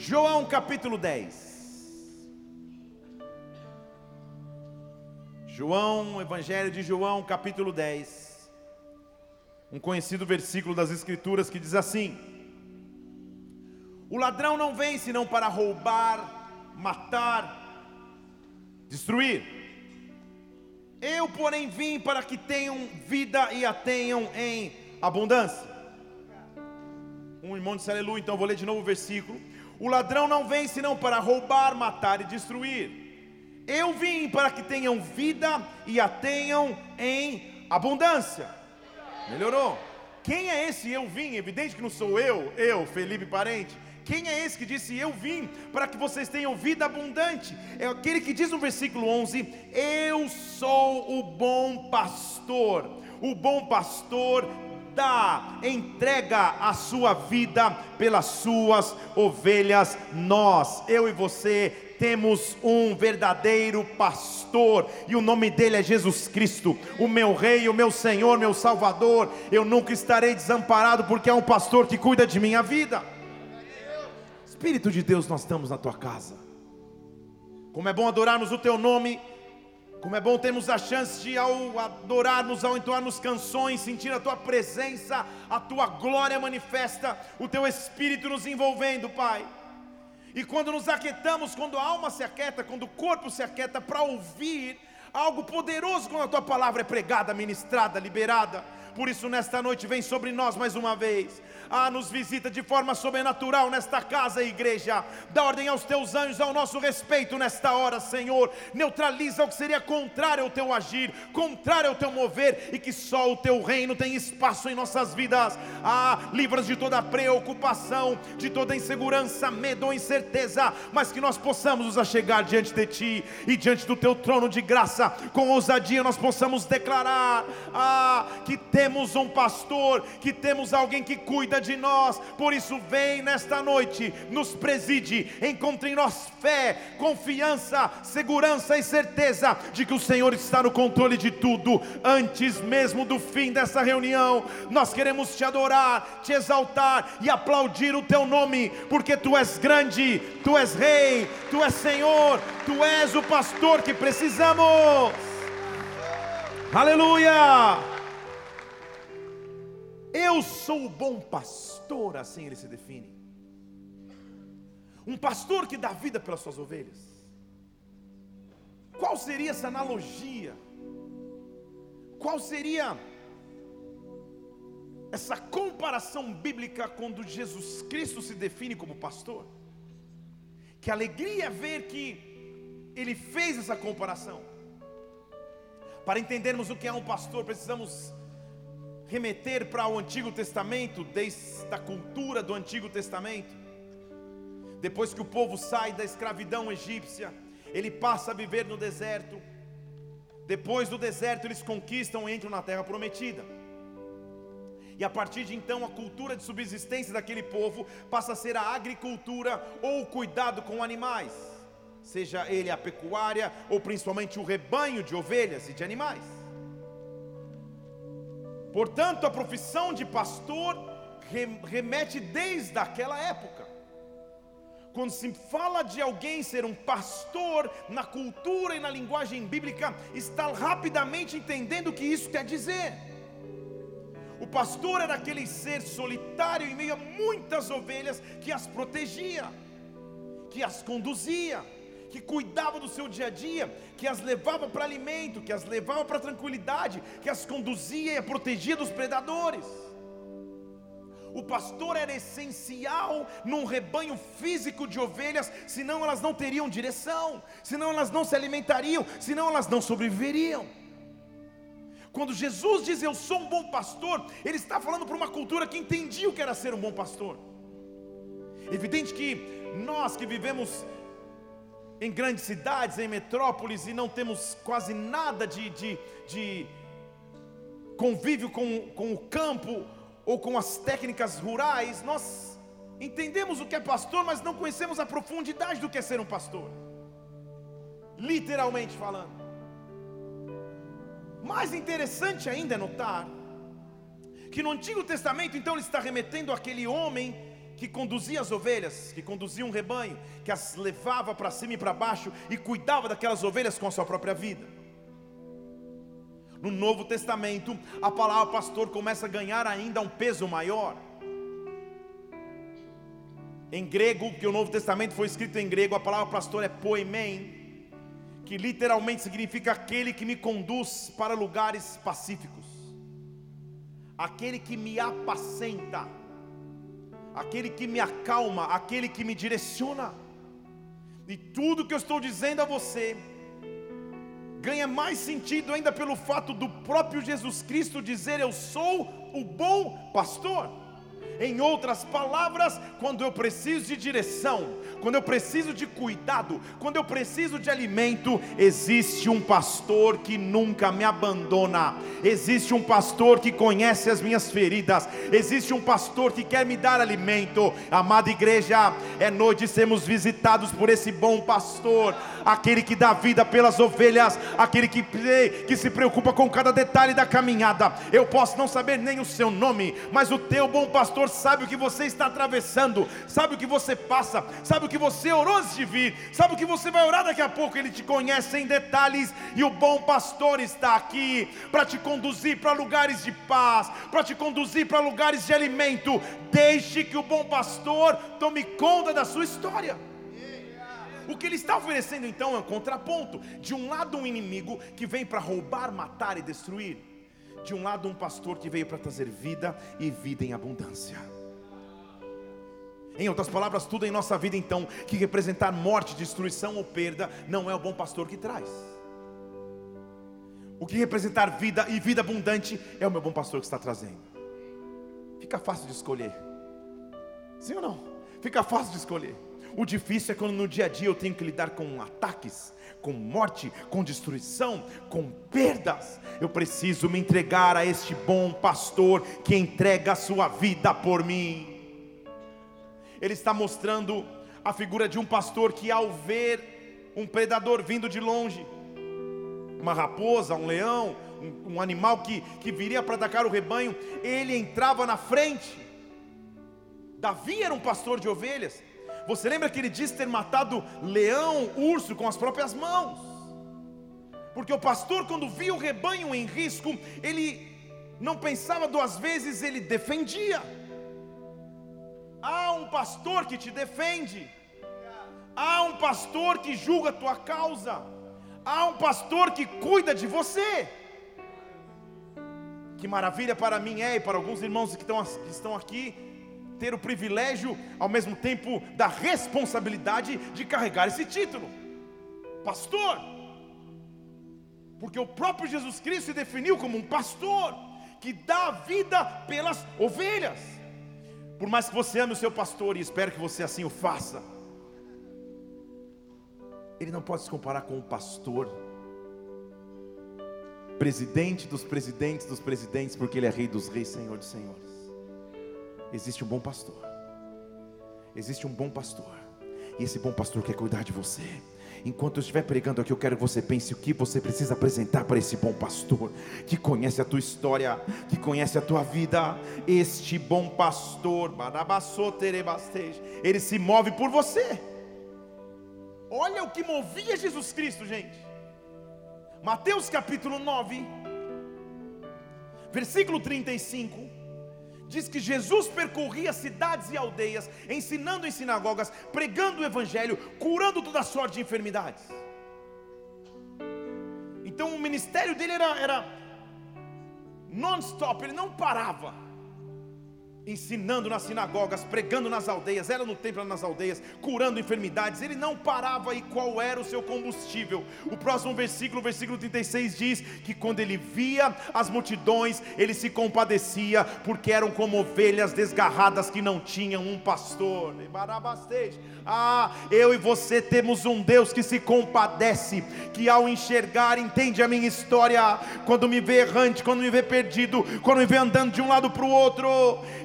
João capítulo 10. João, Evangelho de João, capítulo 10. Um conhecido versículo das Escrituras que diz assim: O ladrão não vem senão para roubar, matar, destruir. Eu, porém, vim para que tenham vida e a tenham em abundância. Um irmão disse aleluia, então vou ler de novo o versículo. O ladrão não vem senão para roubar, matar e destruir. Eu vim para que tenham vida e a tenham em abundância. Melhorou? Quem é esse eu vim? Evidente que não sou eu, eu, Felipe Parente. Quem é esse que disse eu vim para que vocês tenham vida abundante? É aquele que diz no versículo 11: Eu sou o bom pastor. O bom pastor dá, entrega a sua vida pelas suas ovelhas. Nós, eu e você, temos um verdadeiro pastor, e o nome dele é Jesus Cristo, o meu Rei, o meu Senhor, meu Salvador. Eu nunca estarei desamparado, porque é um pastor que cuida de minha vida. Espírito de Deus, nós estamos na tua casa. Como é bom adorarmos o teu nome, como é bom termos a chance de, ao adorarmos, ao entoarmos canções, sentir a tua presença, a tua glória manifesta, o teu espírito nos envolvendo, Pai. E quando nos aquietamos, quando a alma se aquieta, quando o corpo se aquieta para ouvir algo poderoso, quando a tua palavra é pregada, ministrada, liberada. Por isso, nesta noite, vem sobre nós mais uma vez ah, nos visita de forma sobrenatural nesta casa, igreja. Dá ordem aos teus anjos ao nosso respeito nesta hora, Senhor. Neutraliza o que seria contrário ao teu agir, contrário ao teu mover, e que só o teu reino tem espaço em nossas vidas. Ah, livras de toda preocupação, de toda insegurança, medo ou incerteza, mas que nós possamos nos achegar diante de ti e diante do teu trono de graça, com ousadia nós possamos declarar: ah, que temos um pastor, que temos alguém que cuida de nós. Por isso, vem nesta noite, nos preside, encontre em nós fé, confiança, segurança e certeza de que o Senhor está no controle de tudo. Antes mesmo do fim dessa reunião, nós queremos te adorar, te exaltar e aplaudir o teu nome, porque tu és grande, tu és rei, tu és Senhor, tu és o pastor que precisamos. Aleluia! Eu sou o bom pastor, assim ele se define. Um pastor que dá vida pelas suas ovelhas. Qual seria essa analogia? Qual seria essa comparação bíblica quando Jesus Cristo se define como pastor? Que alegria ver que ele fez essa comparação. Para entendermos o que é um pastor, precisamos remeter para o Antigo Testamento, desde a cultura do Antigo Testamento. Depois que o povo sai da escravidão egípcia, ele passa a viver no deserto. Depois do deserto, eles conquistam e entram na terra prometida. E a partir de então, a cultura de subsistência daquele povo passa a ser a agricultura ou o cuidado com animais, seja ele a pecuária ou principalmente o rebanho de ovelhas e de animais. Portanto, a profissão de pastor remete desde aquela época. Quando se fala de alguém ser um pastor, na cultura e na linguagem bíblica, está rapidamente entendendo o que isso quer dizer. O pastor era aquele ser solitário em meio a muitas ovelhas que as protegia, que as conduzia que cuidava do seu dia a dia, que as levava para alimento, que as levava para tranquilidade, que as conduzia e protegia dos predadores. O pastor era essencial num rebanho físico de ovelhas, senão elas não teriam direção, senão elas não se alimentariam, senão elas não sobreviveriam. Quando Jesus diz eu sou um bom pastor, ele está falando para uma cultura que entendia o que era ser um bom pastor. Evidente que nós que vivemos em grandes cidades, em metrópoles, e não temos quase nada de, de, de convívio com, com o campo ou com as técnicas rurais, nós entendemos o que é pastor, mas não conhecemos a profundidade do que é ser um pastor, literalmente falando. Mais interessante ainda é notar que no Antigo Testamento, então, ele está remetendo àquele homem que conduzia as ovelhas, que conduzia um rebanho, que as levava para cima e para baixo e cuidava daquelas ovelhas com a sua própria vida. No Novo Testamento, a palavra pastor começa a ganhar ainda um peso maior. Em grego, que o Novo Testamento foi escrito em grego, a palavra pastor é poimen, que literalmente significa aquele que me conduz para lugares pacíficos, aquele que me apacenta aquele que me acalma, aquele que me direciona. E tudo que eu estou dizendo a você ganha mais sentido ainda pelo fato do próprio Jesus Cristo dizer: Eu sou o bom pastor. Em outras palavras, quando eu preciso de direção, quando eu preciso de cuidado, quando eu preciso de alimento, existe um pastor que nunca me abandona, existe um pastor que conhece as minhas feridas, existe um pastor que quer me dar alimento. Amada igreja, é noite de sermos visitados por esse bom pastor, aquele que dá vida pelas ovelhas, aquele que, que se preocupa com cada detalhe da caminhada. Eu posso não saber nem o seu nome, mas o teu bom pastor sabe o que você está atravessando, sabe o que você passa, sabe o que você orou antes de vir, sabe o que você vai orar daqui a pouco. Ele te conhece em detalhes e o bom pastor está aqui para te conduzir para lugares de paz, para te conduzir para lugares de alimento. Deixe que o bom pastor tome conta da sua história. O que ele está oferecendo então é um contraponto. De um lado, um inimigo que vem para roubar, matar e destruir de um lado um pastor que veio para trazer vida e vida em abundância. Em outras palavras, tudo em nossa vida então que representar morte, destruição ou perda, não é o bom pastor que traz. O que representar vida e vida abundante é o meu bom pastor que está trazendo. Fica fácil de escolher. Sim ou não? Fica fácil de escolher. O difícil é quando no dia a dia eu tenho que lidar com ataques, com morte, com destruição, com perdas. Eu preciso me entregar a este bom pastor que entrega a sua vida por mim. Ele está mostrando a figura de um pastor que, ao ver um predador vindo de longe, uma raposa, um leão, um, um animal que, que viria para atacar o rebanho, ele entrava na frente. Davi era um pastor de ovelhas, você lembra que ele disse ter matado leão, urso com as próprias mãos? Porque o pastor, quando via o rebanho em risco, ele não pensava duas vezes, ele defendia. Há um pastor que te defende, há um pastor que julga a tua causa, há um pastor que cuida de você. Que maravilha para mim é e para alguns irmãos que estão, que estão aqui ter o privilégio, ao mesmo tempo, da responsabilidade de carregar esse título, pastor, porque o próprio Jesus Cristo se definiu como um pastor que dá vida pelas ovelhas. Por mais que você ame o seu pastor e espero que você assim o faça, ele não pode se comparar com o pastor, presidente dos presidentes dos presidentes, porque ele é rei dos reis, senhor dos senhores. Existe um bom pastor. Existe um bom pastor. E esse bom pastor quer cuidar de você. Enquanto eu estiver pregando aqui, eu quero que você pense o que você precisa apresentar para esse bom pastor, que conhece a tua história, que conhece a tua vida. Este bom pastor, ele se move por você. Olha o que movia Jesus Cristo, gente. Mateus capítulo 9, versículo 35 diz que Jesus percorria cidades e aldeias, ensinando em sinagogas, pregando o evangelho, curando toda sorte de enfermidades. Então o ministério dele era, era non-stop, ele não parava ensinando nas sinagogas, pregando nas aldeias, era no templo nas aldeias, curando enfermidades, ele não parava e qual era o seu combustível? O próximo versículo, versículo 36 diz que quando ele via as multidões, ele se compadecia, porque eram como ovelhas desgarradas que não tinham um pastor. Ah, eu e você temos um Deus que se compadece, que ao enxergar entende a minha história, quando me vê errante, quando me vê perdido, quando me vê andando de um lado para o outro,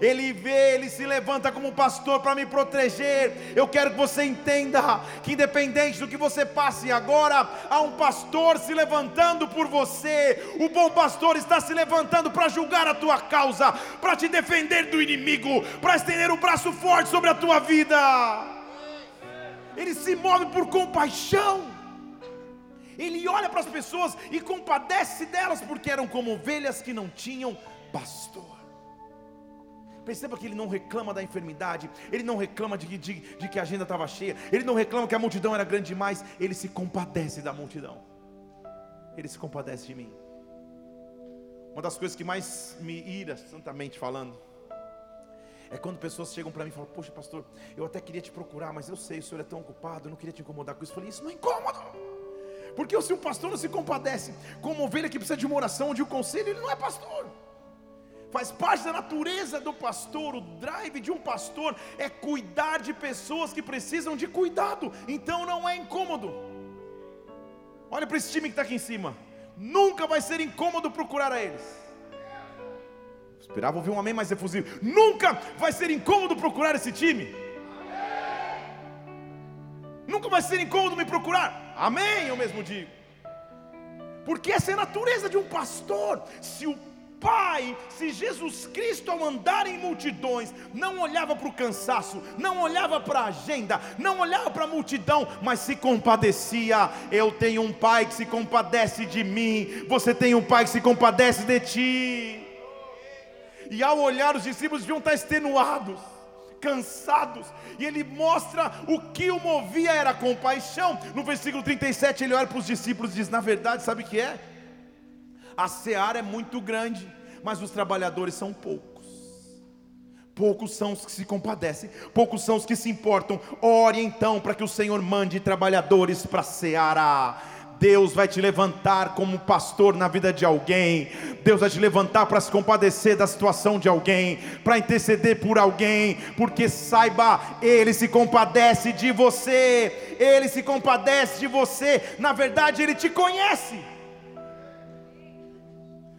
ele Ele vê, ele se levanta como pastor para me proteger. Eu quero que você entenda que, independente do que você passe agora, há um pastor se levantando por você. O bom pastor está se levantando para julgar a tua causa, para te defender do inimigo, para estender o braço forte sobre a tua vida. Ele se move por compaixão. Ele olha para as pessoas e compadece delas, porque eram como ovelhas que não tinham pastor. Perceba que ele não reclama da enfermidade, ele não reclama de, de, de que a agenda estava cheia, ele não reclama que a multidão era grande demais, ele se compadece da multidão, ele se compadece de mim. Uma das coisas que mais me ira, santamente falando, é quando pessoas chegam para mim e falam: Poxa, pastor, eu até queria te procurar, mas eu sei, o senhor é tão ocupado, eu não queria te incomodar com isso. Eu falei: Isso não é incômodo. Porque se um pastor não se compadece com uma ovelha que precisa de uma oração, de um conselho, ele não é pastor. Faz parte da natureza do pastor, o drive de um pastor é cuidar de pessoas que precisam de cuidado, então não é incômodo. Olha para esse time que está aqui em cima, nunca vai ser incômodo procurar a eles. Esperava ouvir um amém mais efusivo. Nunca vai ser incômodo procurar esse time. Nunca vai ser incômodo me procurar. Amém, eu mesmo digo. Porque essa é a natureza de um pastor. Se o Pai, se Jesus Cristo ao andar em multidões, não olhava para o cansaço, não olhava para a agenda, não olhava para a multidão, mas se compadecia. Eu tenho um Pai que se compadece de mim, você tem um Pai que se compadece de ti. E ao olhar, os discípulos deviam estar extenuados cansados, e ele mostra o que o movia era compaixão. No versículo 37, ele olha para os discípulos e diz: Na verdade, sabe o que é? A seara é muito grande, mas os trabalhadores são poucos. Poucos são os que se compadecem, poucos são os que se importam. Ore então para que o Senhor mande trabalhadores para a seara. Deus vai te levantar como pastor na vida de alguém. Deus vai te levantar para se compadecer da situação de alguém, para interceder por alguém, porque saiba, Ele se compadece de você. Ele se compadece de você. Na verdade, Ele te conhece.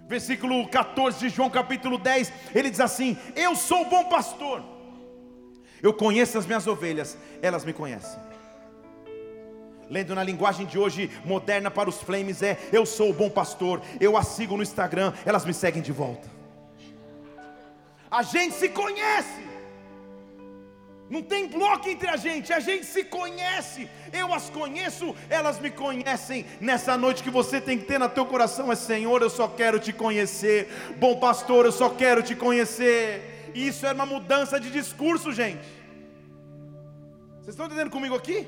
Versículo 14 de João, capítulo 10, ele diz assim: Eu sou o bom pastor, eu conheço as minhas ovelhas, elas me conhecem lendo na linguagem de hoje moderna para os flames, é: Eu sou o bom pastor, eu a sigo no Instagram, elas me seguem de volta. A gente se conhece. Não tem bloco entre a gente, a gente se conhece. Eu as conheço, elas me conhecem. Nessa noite que você tem que ter no teu coração é Senhor, eu só quero te conhecer. Bom pastor, eu só quero te conhecer. Isso é uma mudança de discurso, gente. Vocês estão entendendo comigo aqui?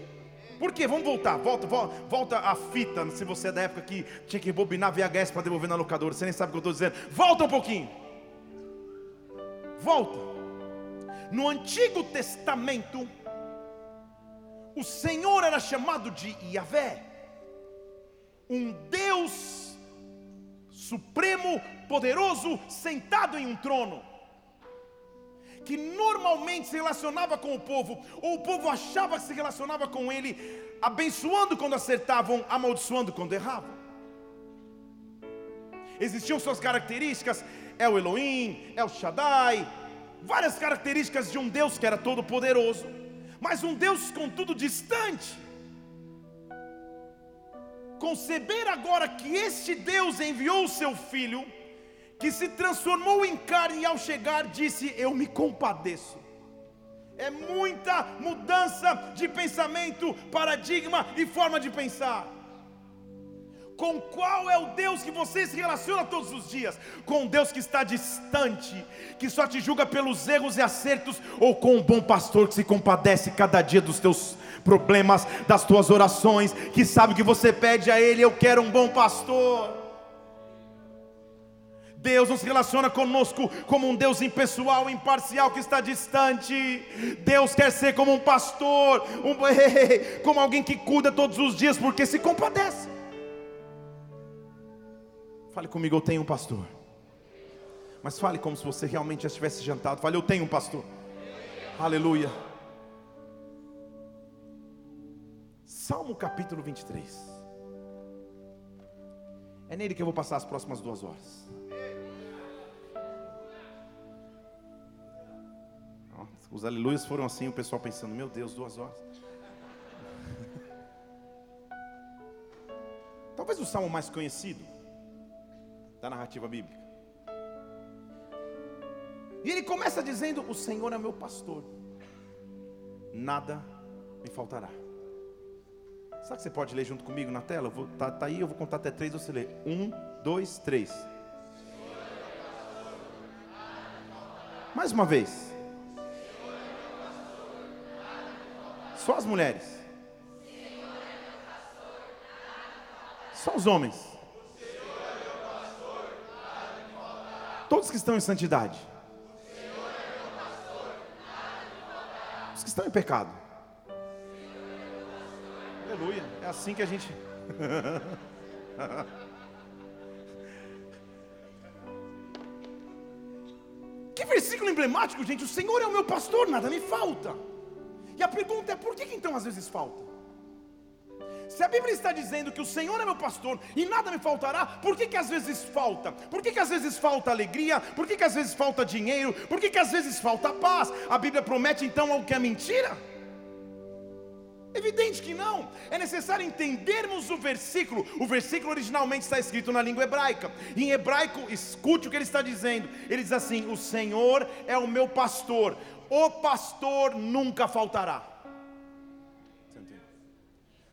Por quê? Vamos voltar, volta, volta, volta a fita, se você é da época que tinha que bobinar VHS para devolver na locadora, você nem sabe o que eu estou dizendo. Volta um pouquinho. Volta. No Antigo Testamento, o Senhor era chamado de Yahvé, um Deus supremo, poderoso, sentado em um trono que normalmente se relacionava com o povo, ou o povo achava que se relacionava com ele, abençoando quando acertavam, amaldiçoando quando erravam. Existiam suas características, é o Elohim, é o Shaddai, várias características de um Deus que era todo poderoso, mas um Deus contudo distante. Conceber agora que este Deus enviou o seu filho que se transformou em carne e ao chegar disse: Eu me compadeço. É muita mudança de pensamento, paradigma e forma de pensar. Com qual é o Deus que você se relaciona todos os dias? Com Deus que está distante, que só te julga pelos erros e acertos, ou com um bom pastor que se compadece cada dia dos teus problemas, das tuas orações, que sabe que você pede a Ele: Eu quero um bom pastor. Deus não se relaciona conosco como um Deus impessoal, imparcial que está distante. Deus quer ser como um pastor, um, como alguém que cuida todos os dias porque se compadece. Fale comigo, eu tenho um pastor. Mas fale como se você realmente já tivesse jantado. Fale, eu tenho um pastor. Aleluia. Salmo capítulo 23. É nele que eu vou passar as próximas duas horas. Os aleluias foram assim, o pessoal pensando: Meu Deus, duas horas. Talvez o salmo mais conhecido da narrativa bíblica. E ele começa dizendo: O Senhor é meu pastor, nada me faltará. Sabe que você pode ler junto comigo na tela? Vou, tá, tá aí, eu vou contar até três, você lê. Um, dois, três. Mais uma vez. Só as mulheres. Só os homens. Todos que estão em santidade. Os que estão em pecado. Aleluia. É assim que a gente. que versículo emblemático, gente. O Senhor é o meu pastor, nada me falta. E a pergunta é: por que, então às vezes falta? Se a Bíblia está dizendo que o Senhor é meu pastor e nada me faltará, por que, que às vezes falta? Por que, que às vezes falta alegria? Por que, que às vezes falta dinheiro? Por que, que às vezes falta paz? A Bíblia promete então algo que é mentira? Evidente que não. É necessário entendermos o versículo. O versículo originalmente está escrito na língua hebraica. Em hebraico, escute o que ele está dizendo. Ele diz assim: O Senhor é o meu pastor. O pastor nunca faltará.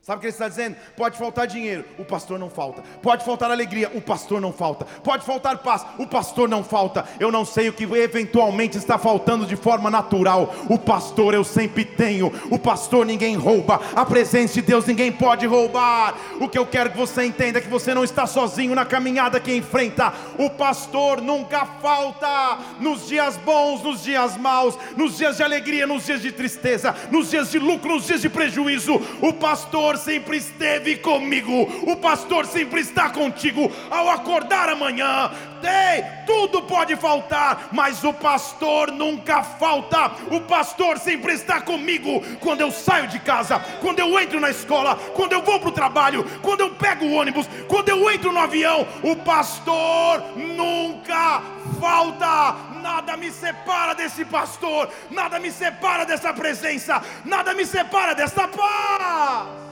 Sabe o que ele está dizendo? Pode faltar dinheiro, o pastor não falta. Pode faltar alegria, o pastor não falta. Pode faltar paz, o pastor não falta. Eu não sei o que eventualmente está faltando de forma natural. O pastor eu sempre tenho. O pastor ninguém rouba. A presença de Deus ninguém pode roubar. O que eu quero que você entenda é que você não está sozinho na caminhada que enfrenta. O pastor nunca falta. Nos dias bons, nos dias maus, nos dias de alegria, nos dias de tristeza, nos dias de lucro, nos dias de prejuízo. O pastor sempre esteve comigo, o pastor sempre está contigo ao acordar amanhã. Ei, tudo pode faltar, mas o pastor nunca falta. O pastor sempre está comigo quando eu saio de casa, quando eu entro na escola, quando eu vou para o trabalho, quando eu pego o ônibus, quando eu entro no avião. O pastor nunca falta. Nada me separa desse pastor, nada me separa dessa presença, nada me separa dessa paz.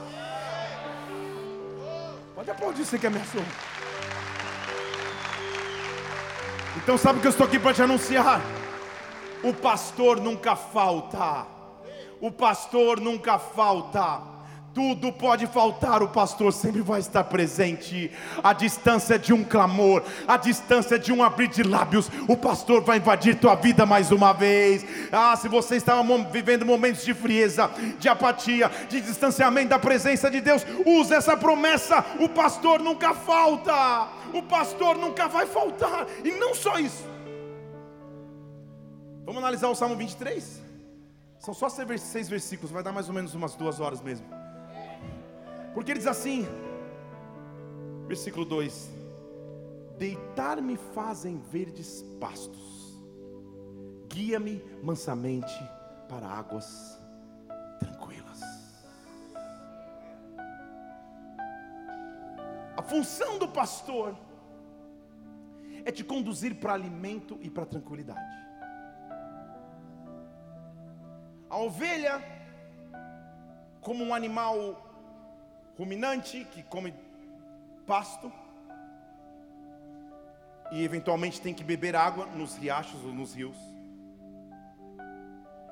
Pode aplaudir você que ameaçou. Então sabe que eu estou aqui para te anunciar? O pastor nunca falta. O pastor nunca falta. Tudo pode faltar, o pastor sempre vai estar presente. A distância de um clamor, a distância de um abrir de lábios, o pastor vai invadir tua vida mais uma vez. Ah, se você estava vivendo momentos de frieza, de apatia, de distanciamento da presença de Deus, use essa promessa: o pastor nunca falta, o pastor nunca vai faltar, e não só isso. Vamos analisar o Salmo 23? São só seis versículos, vai dar mais ou menos umas duas horas mesmo. Porque ele diz assim, versículo 2: Deitar-me fazem verdes pastos, guia-me mansamente para águas tranquilas. A função do pastor é te conduzir para alimento e para tranquilidade. A ovelha, como um animal ruminante que come pasto e eventualmente tem que beber água nos riachos ou nos rios.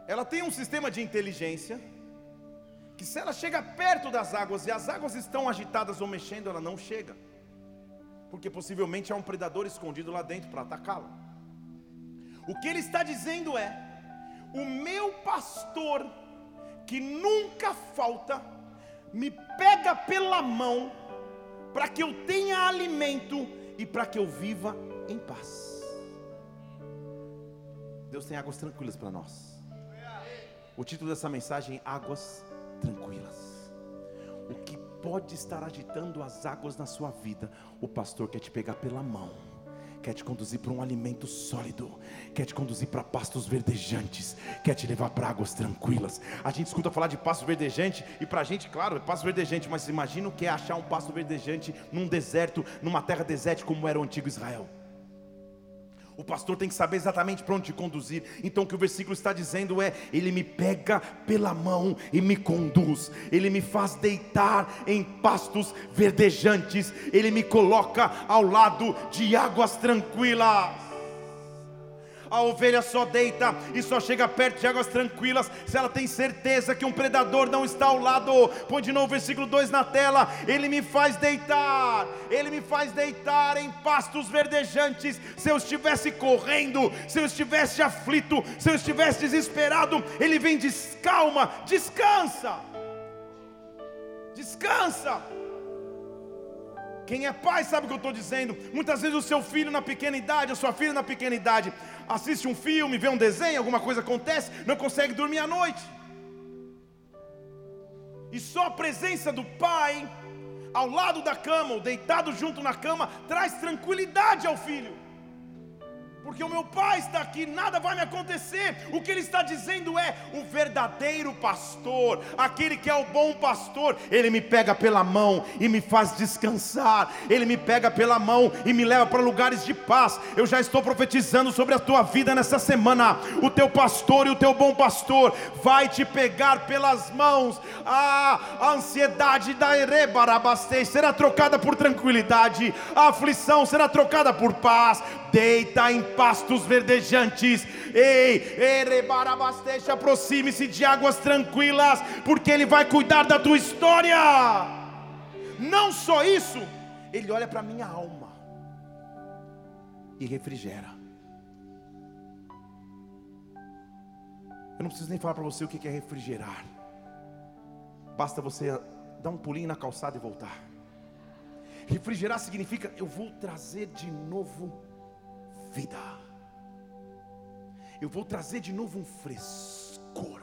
Ela tem um sistema de inteligência que se ela chega perto das águas e as águas estão agitadas ou mexendo, ela não chega. Porque possivelmente há um predador escondido lá dentro para atacá-la. O que ele está dizendo é: o meu pastor que nunca falta me pega pela mão, para que eu tenha alimento e para que eu viva em paz. Deus tem águas tranquilas para nós. O título dessa mensagem é Águas Tranquilas. O que pode estar agitando as águas na sua vida, o pastor quer te pegar pela mão quer te conduzir para um alimento sólido, quer te conduzir para pastos verdejantes, quer te levar para águas tranquilas. A gente escuta falar de pasto verdejante e para a gente, claro, é pasto verdejante, mas imagina o que é achar um pasto verdejante num deserto, numa terra desértica como era o antigo Israel. O pastor tem que saber exatamente para onde te conduzir. Então o que o versículo está dizendo é: Ele me pega pela mão e me conduz. Ele me faz deitar em pastos verdejantes. Ele me coloca ao lado de águas tranquilas. A ovelha só deita e só chega perto de águas tranquilas se ela tem certeza que um predador não está ao lado. Põe de novo o versículo 2 na tela. Ele me faz deitar, ele me faz deitar em pastos verdejantes. Se eu estivesse correndo, se eu estivesse aflito, se eu estivesse desesperado, ele vem diz: calma, descansa. Descansa. Quem é pai sabe o que eu estou dizendo. Muitas vezes o seu filho na pequena idade, a sua filha na pequena idade, assiste um filme, vê um desenho, alguma coisa acontece, não consegue dormir à noite. E só a presença do pai ao lado da cama, ou deitado junto na cama, traz tranquilidade ao filho porque o meu pai está aqui, nada vai me acontecer. O que ele está dizendo é: o verdadeiro pastor, aquele que é o bom pastor, ele me pega pela mão e me faz descansar, ele me pega pela mão e me leva para lugares de paz. Eu já estou profetizando sobre a tua vida nessa semana. O teu pastor e o teu bom pastor vai te pegar pelas mãos. A ansiedade da Erebarabastei será trocada por tranquilidade, a aflição será trocada por paz. Deita em pastos verdejantes. Ei, Erebarabasteche, aproxime-se de águas tranquilas, porque Ele vai cuidar da tua história. Não só isso, Ele olha para a minha alma e refrigera. Eu não preciso nem falar para você o que é refrigerar. Basta você dar um pulinho na calçada e voltar. Refrigerar significa eu vou trazer de novo vida. Eu vou trazer de novo um frescor.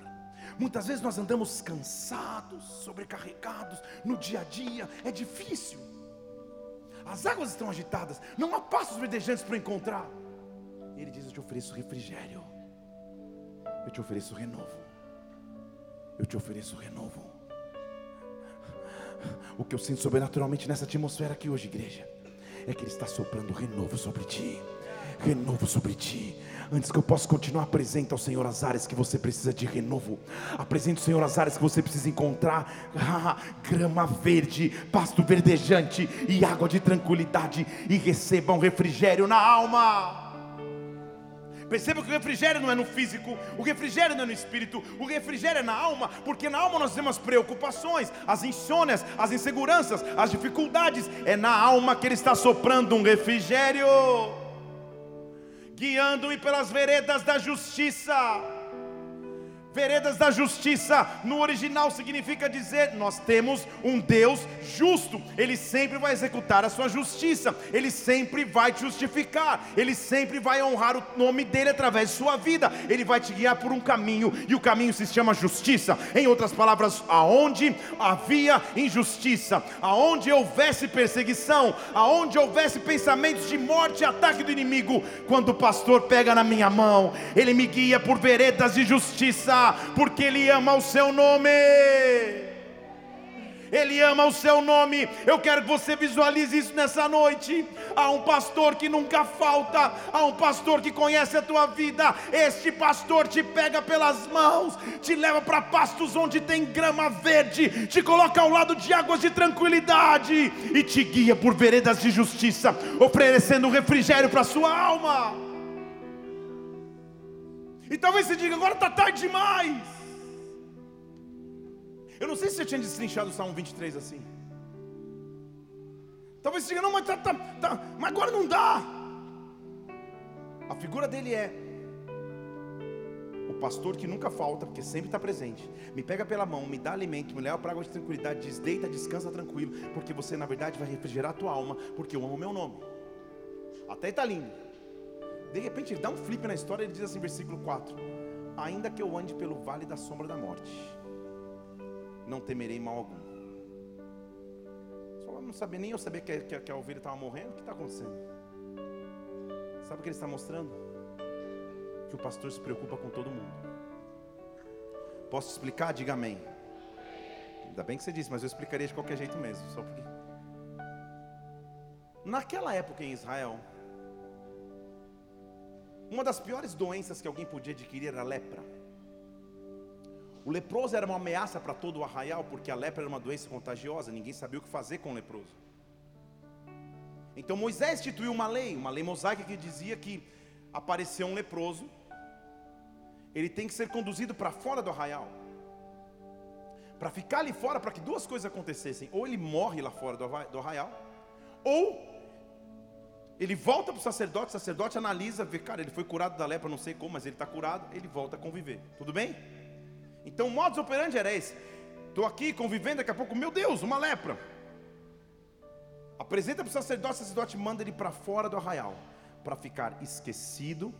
Muitas vezes nós andamos cansados, sobrecarregados no dia a dia, é difícil. As águas estão agitadas, não há passos verdejantes para encontrar. Ele diz: Eu te ofereço refrigério, eu te ofereço renovo, eu te ofereço renovo. O que eu sinto sobrenaturalmente nessa atmosfera aqui hoje, igreja, é que Ele está soprando renovo sobre ti renovo sobre ti. Antes que eu possa continuar, apresenta ao Senhor as áreas que você precisa de renovo. Apresenta ao Senhor as áreas que você precisa encontrar ah, grama verde, pasto verdejante e água de tranquilidade. E receba um refrigério na alma. Perceba que o refrigério não é no físico, o refrigério não é no espírito, o refrigério é na alma, porque na alma nós temos as preocupações, as insônias, as inseguranças, as dificuldades. É na alma que Ele está soprando um refrigério guiando-me pelas veredas da justiça Veredas da justiça, no original significa dizer: nós temos um Deus justo, Ele sempre vai executar a sua justiça, Ele sempre vai te justificar, Ele sempre vai honrar o nome dEle através de sua vida, Ele vai te guiar por um caminho, e o caminho se chama justiça. Em outras palavras, aonde havia injustiça, aonde houvesse perseguição, aonde houvesse pensamentos de morte e ataque do inimigo, quando o pastor pega na minha mão, Ele me guia por veredas de justiça porque Ele ama o seu nome. Ele ama o seu nome. Eu quero que você visualize isso nessa noite. Há um pastor que nunca falta, há um pastor que conhece a tua vida. Este pastor te pega pelas mãos, te leva para pastos onde tem grama verde, te coloca ao lado de águas de tranquilidade e te guia por veredas de justiça, oferecendo refrigério para sua alma. E talvez você diga, agora está tarde demais. Eu não sei se você tinha destrinchado o Salmo 23 assim. Talvez você diga, não, mas, tá, tá, tá, mas agora não dá. A figura dele é o pastor que nunca falta, porque sempre está presente. Me pega pela mão, me dá alimento, me leva para água de tranquilidade, diz, deita, descansa tranquilo, porque você na verdade vai refrigerar a tua alma, porque eu amo o meu nome. Até está lindo. De repente ele dá um flip na história, ele diz assim, versículo 4: Ainda que eu ande pelo vale da sombra da morte, não temerei mal algum. Só não saber nem eu saber que, que, que a ovelha estava morrendo, o que está acontecendo? Sabe o que ele está mostrando? Que o pastor se preocupa com todo mundo. Posso explicar? Diga amém. Ainda bem que você disse, mas eu explicaria de qualquer jeito mesmo, só porque. Naquela época em Israel, Uma das piores doenças que alguém podia adquirir era a lepra. O leproso era uma ameaça para todo o arraial, porque a lepra era uma doença contagiosa, ninguém sabia o que fazer com o leproso. Então Moisés instituiu uma lei, uma lei mosaica que dizia que apareceu um leproso, ele tem que ser conduzido para fora do arraial. Para ficar ali fora, para que duas coisas acontecessem: ou ele morre lá fora do arraial, ou ele volta para o sacerdote, o sacerdote analisa, vê, cara, ele foi curado da lepra, não sei como, mas ele está curado, ele volta a conviver. Tudo bem? Então o modus operandi era esse. Estou aqui convivendo, daqui a pouco, meu Deus, uma lepra. Apresenta para o sacerdote, o sacerdote manda ele para fora do arraial, para ficar esquecido,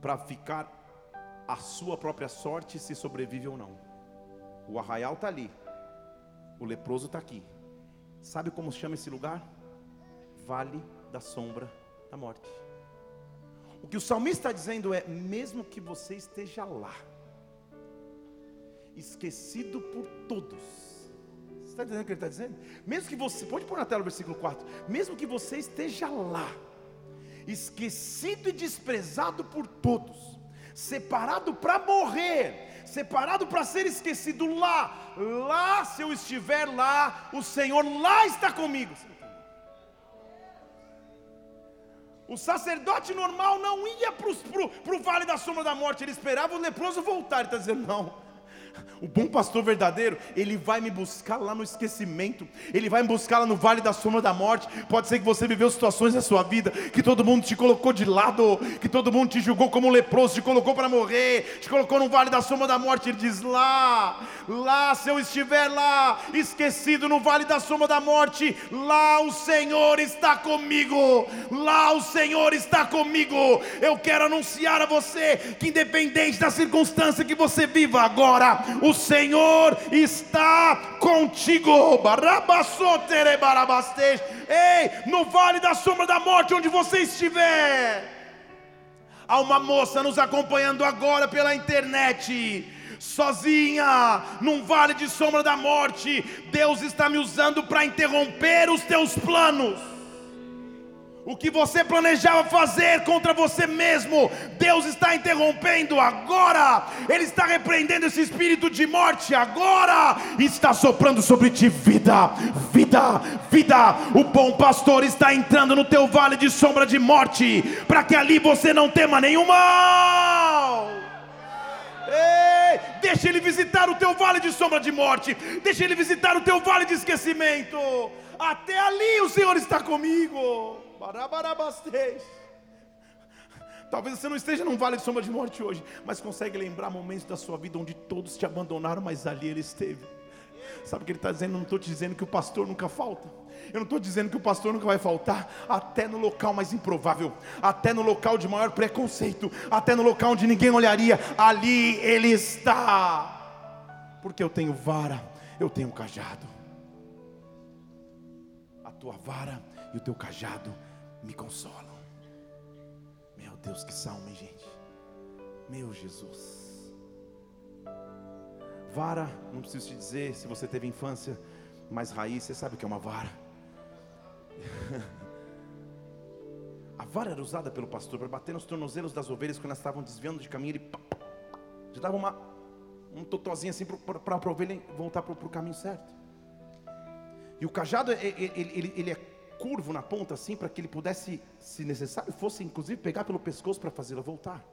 para ficar a sua própria sorte se sobrevive ou não. O arraial está ali, o leproso está aqui. Sabe como chama esse lugar? Vale da sombra da morte. O que o salmista está dizendo é: mesmo que você esteja lá, esquecido por todos, você está dizendo o que ele está dizendo? Mesmo que você, pode pôr na tela o versículo 4: mesmo que você esteja lá, esquecido e desprezado por todos, separado para morrer, separado para ser esquecido lá. Lá, se eu estiver lá, o Senhor lá está comigo. O sacerdote normal não ia para o vale da sombra da morte, ele esperava o leproso voltar. Ele está dizendo: não, o bom pastor verdadeiro, ele vai me buscar lá no esquecimento, ele vai me buscar lá no vale da sombra da morte. Pode ser que você viveu situações na sua vida que todo mundo te colocou de lado, que todo mundo te julgou como leproso, te colocou para morrer, te colocou no vale da sombra da morte. Ele diz: lá, lá, se eu estiver lá, esquecido no vale da sombra da morte, lá o Senhor está comigo, lá o Senhor está comigo. Eu quero anunciar a você que, independente da circunstância que você viva agora, o Senhor está contigo. Ei, no vale da sombra da morte, onde você estiver. Há uma moça nos acompanhando agora pela internet sozinha, num vale de sombra da morte. Deus está me usando para interromper os teus planos. O que você planejava fazer contra você mesmo, Deus está interrompendo agora. Ele está repreendendo esse espírito de morte agora. Está soprando sobre ti vida, vida, vida. O bom pastor está entrando no teu vale de sombra de morte, para que ali você não tema nenhum mal. Ei, deixa ele visitar o teu vale de sombra de morte. Deixa ele visitar o teu vale de esquecimento. Até ali o Senhor está comigo. Talvez você não esteja num vale de sombra de morte hoje, mas consegue lembrar momentos da sua vida onde todos te abandonaram, mas ali ele esteve. Sabe o que ele está dizendo? Eu não estou te dizendo que o pastor nunca falta. Eu não estou dizendo que o pastor nunca vai faltar, até no local mais improvável, até no local de maior preconceito, até no local onde ninguém olharia, ali ele está. Porque eu tenho vara, eu tenho cajado. A tua vara e o teu cajado me consolam. Meu Deus, que salmo, gente? Meu Jesus. Vara, não preciso te dizer, se você teve infância mais raiz, você sabe o que é uma vara. A vara era usada pelo pastor para bater nos tornozelos das ovelhas quando elas estavam desviando de caminho. Ele já dava uma, um totozinho assim para a ovelha voltar para o caminho certo. E o cajado, ele, ele, ele é curvo na ponta assim, para que ele pudesse, se necessário, fosse inclusive pegar pelo pescoço para fazê-la voltar.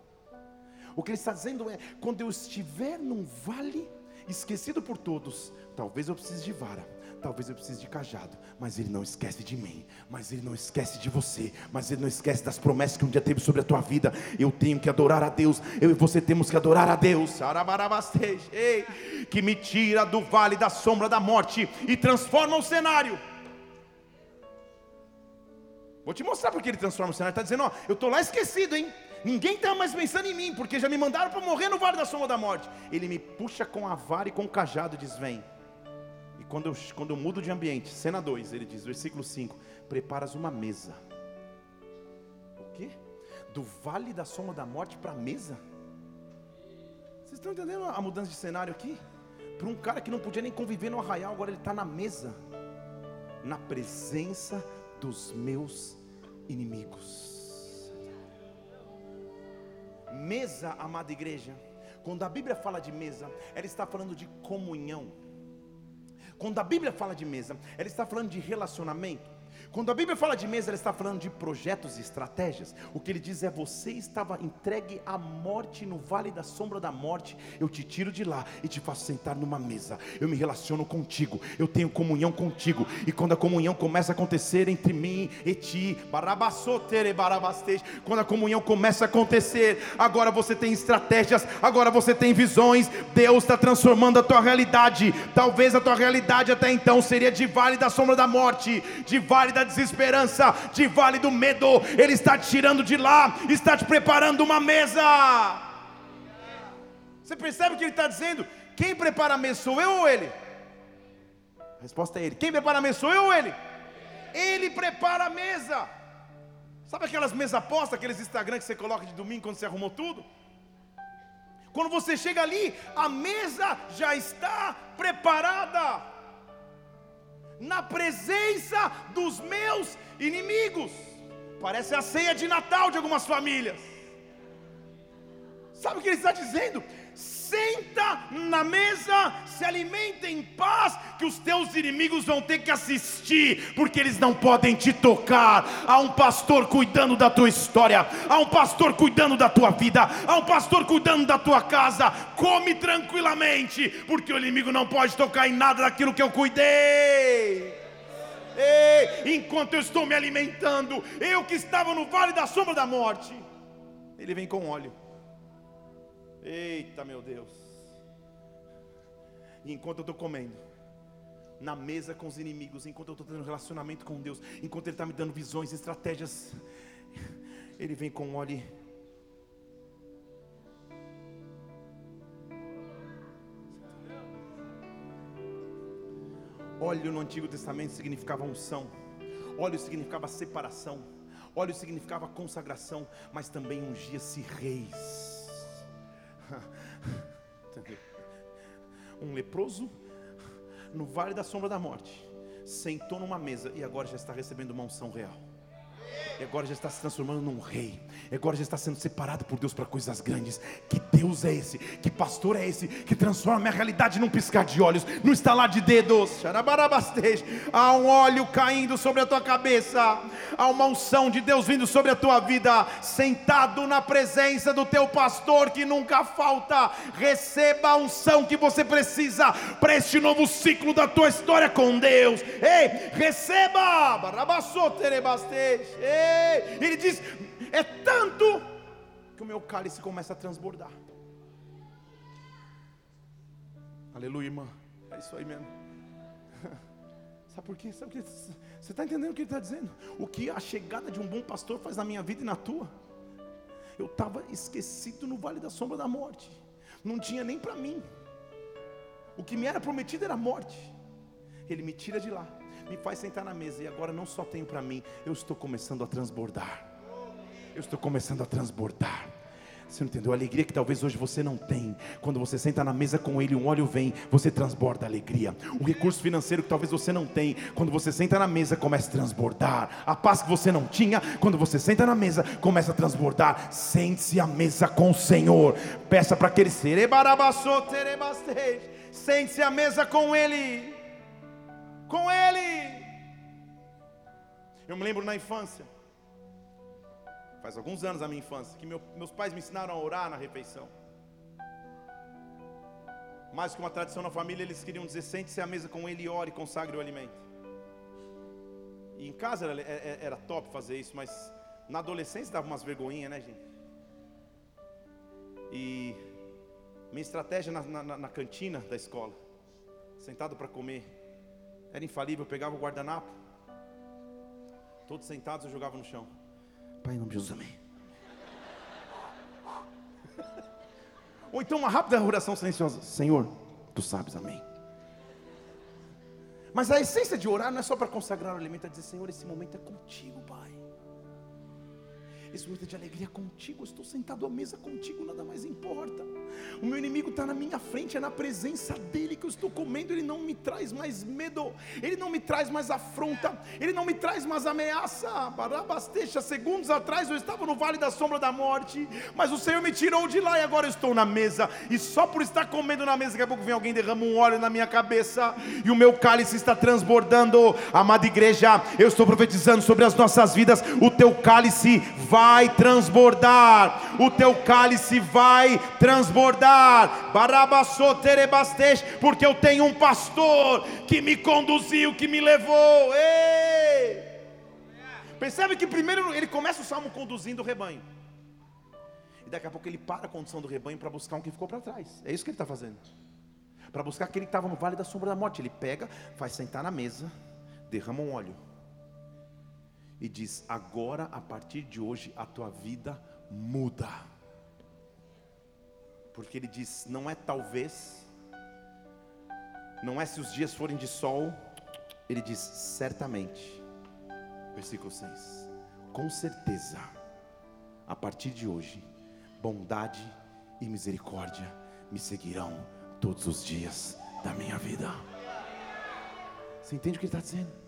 O que ele está dizendo é: quando eu estiver num vale, esquecido por todos, talvez eu precise de vara, talvez eu precise de cajado, mas ele não esquece de mim, mas ele não esquece de você, mas ele não esquece das promessas que um dia teve sobre a tua vida. Eu tenho que adorar a Deus, eu e você temos que adorar a Deus. Ei, que me tira do vale da sombra da morte e transforma o cenário. Vou te mostrar porque ele transforma o cenário. Está dizendo: Ó, eu estou lá esquecido, hein? Ninguém está mais pensando em mim, porque já me mandaram para morrer no vale da sombra da morte. Ele me puxa com a vara e com o cajado e diz: Vem. E quando eu, quando eu mudo de ambiente, cena 2, ele diz, versículo 5: Preparas uma mesa. O quê? Do vale da sombra da morte para a mesa? Vocês estão entendendo a mudança de cenário aqui? Para um cara que não podia nem conviver no arraial, agora ele está na mesa, na presença dos meus inimigos. Mesa, amada igreja, quando a Bíblia fala de mesa, ela está falando de comunhão. Quando a Bíblia fala de mesa, ela está falando de relacionamento. Quando a Bíblia fala de mesa, ela está falando de projetos e estratégias. O que ele diz é: você estava entregue à morte no vale da sombra da morte. Eu te tiro de lá e te faço sentar numa mesa. Eu me relaciono contigo, eu tenho comunhão contigo. E quando a comunhão começa a acontecer entre mim e ti, quando a comunhão começa a acontecer, agora você tem estratégias, agora você tem visões. Deus está transformando a tua realidade. Talvez a tua realidade até então seria de vale da sombra da morte, de vale da desesperança, de vale do medo, Ele está te tirando de lá, está te preparando uma mesa. Você percebe o que Ele está dizendo? Quem prepara a mesa sou eu ou Ele? A resposta é Ele. Quem prepara a mesa sou eu ou Ele? Ele prepara a mesa. Sabe aquelas mesas apostas, aqueles Instagram que você coloca de domingo quando você arrumou tudo? Quando você chega ali, a mesa já está preparada na presença dos meus inimigos. Parece a ceia de Natal de algumas famílias. Sabe o que ele está dizendo? Senta na mesa, se alimenta em paz, que os teus inimigos vão ter que assistir, porque eles não podem te tocar. Há um pastor cuidando da tua história, há um pastor cuidando da tua vida, há um pastor cuidando da tua casa. Come tranquilamente, porque o inimigo não pode tocar em nada daquilo que eu cuidei. Ei, enquanto eu estou me alimentando, eu que estava no vale da sombra da morte, ele vem com óleo. Eita, meu Deus. E enquanto eu estou comendo, na mesa com os inimigos, enquanto eu estou tendo relacionamento com Deus, enquanto Ele está me dando visões, estratégias, Ele vem com óleo. Óleo no Antigo Testamento significava unção, óleo significava separação, óleo significava consagração, mas também ungia-se reis. Um leproso no vale da sombra da morte sentou numa mesa e agora já está recebendo uma unção real. E agora já está se transformando num rei. E agora já está sendo separado por Deus para coisas grandes. Que Deus é esse? Que pastor é esse? Que transforma a minha realidade num piscar de olhos, num estalar de dedos. Há um óleo caindo sobre a tua cabeça. Há uma unção de Deus vindo sobre a tua vida. Sentado na presença do teu pastor que nunca falta. Receba a unção que você precisa para este novo ciclo da tua história com Deus. Ei, receba. Ei. Ele diz: é tanto que o meu cálice começa a transbordar. Aleluia, irmã. É isso aí mesmo. Sabe por quê? Sabe que você está entendendo o que ele está dizendo? O que a chegada de um bom pastor faz na minha vida e na tua? Eu estava esquecido no vale da sombra da morte. Não tinha nem para mim. O que me era prometido era morte. Ele me tira de lá me faz sentar na mesa e agora não só tenho para mim, eu estou começando a transbordar. Eu estou começando a transbordar. Você não entendeu? A alegria que talvez hoje você não tem. Quando você senta na mesa com ele, um óleo vem, você transborda alegria. Um recurso financeiro que talvez você não tem. Quando você senta na mesa, começa a transbordar. A paz que você não tinha, quando você senta na mesa, começa a transbordar. Sente-se à mesa com o Senhor. Peça para que ele Sente-se à mesa com ele com Ele. Eu me lembro na infância, faz alguns anos a minha infância, que meu, meus pais me ensinaram a orar na refeição. Mais que uma tradição na família, eles queriam dizer: sente-se à mesa com Ele e ore, consagre o alimento. E em casa era, era, era top fazer isso, mas na adolescência dava umas vergonhinhas, né, gente? E minha estratégia na, na, na cantina da escola, sentado para comer, era infalível, eu pegava o guardanapo, todos sentados eu jogava no chão. Pai, em nome de Jesus, amém. Ou então uma rápida oração silenciosa: Senhor, tu sabes, amém. Mas a essência de orar não é só para consagrar o alimento, é dizer: Senhor, esse momento é contigo, Pai. É de alegria contigo, eu estou sentado à mesa contigo, nada mais importa. O meu inimigo está na minha frente, é na presença dele que eu estou comendo. Ele não me traz mais medo, ele não me traz mais afronta, ele não me traz mais ameaça. Barabasteja, segundos atrás eu estava no vale da sombra da morte, mas o Senhor me tirou de lá e agora eu estou na mesa. E só por estar comendo na mesa, daqui a pouco vem alguém derrama um óleo na minha cabeça e o meu cálice está transbordando. Amada igreja, eu estou profetizando sobre as nossas vidas. O teu cálice vai transbordar, o teu cálice vai transbordar porque eu tenho um pastor que me conduziu, que me levou. Ei! Percebe que primeiro ele começa o salmo conduzindo o rebanho. E daqui a pouco ele para a condução do rebanho para buscar um que ficou para trás. É isso que ele está fazendo. Para buscar aquele que estava no vale da sombra da morte. Ele pega, faz sentar na mesa, derrama um óleo. E diz: Agora, a partir de hoje, a tua vida muda. Porque ele diz: não é talvez, não é se os dias forem de sol, ele diz: certamente. Versículo 6: com certeza, a partir de hoje, bondade e misericórdia me seguirão todos os dias da minha vida. Você entende o que ele está dizendo?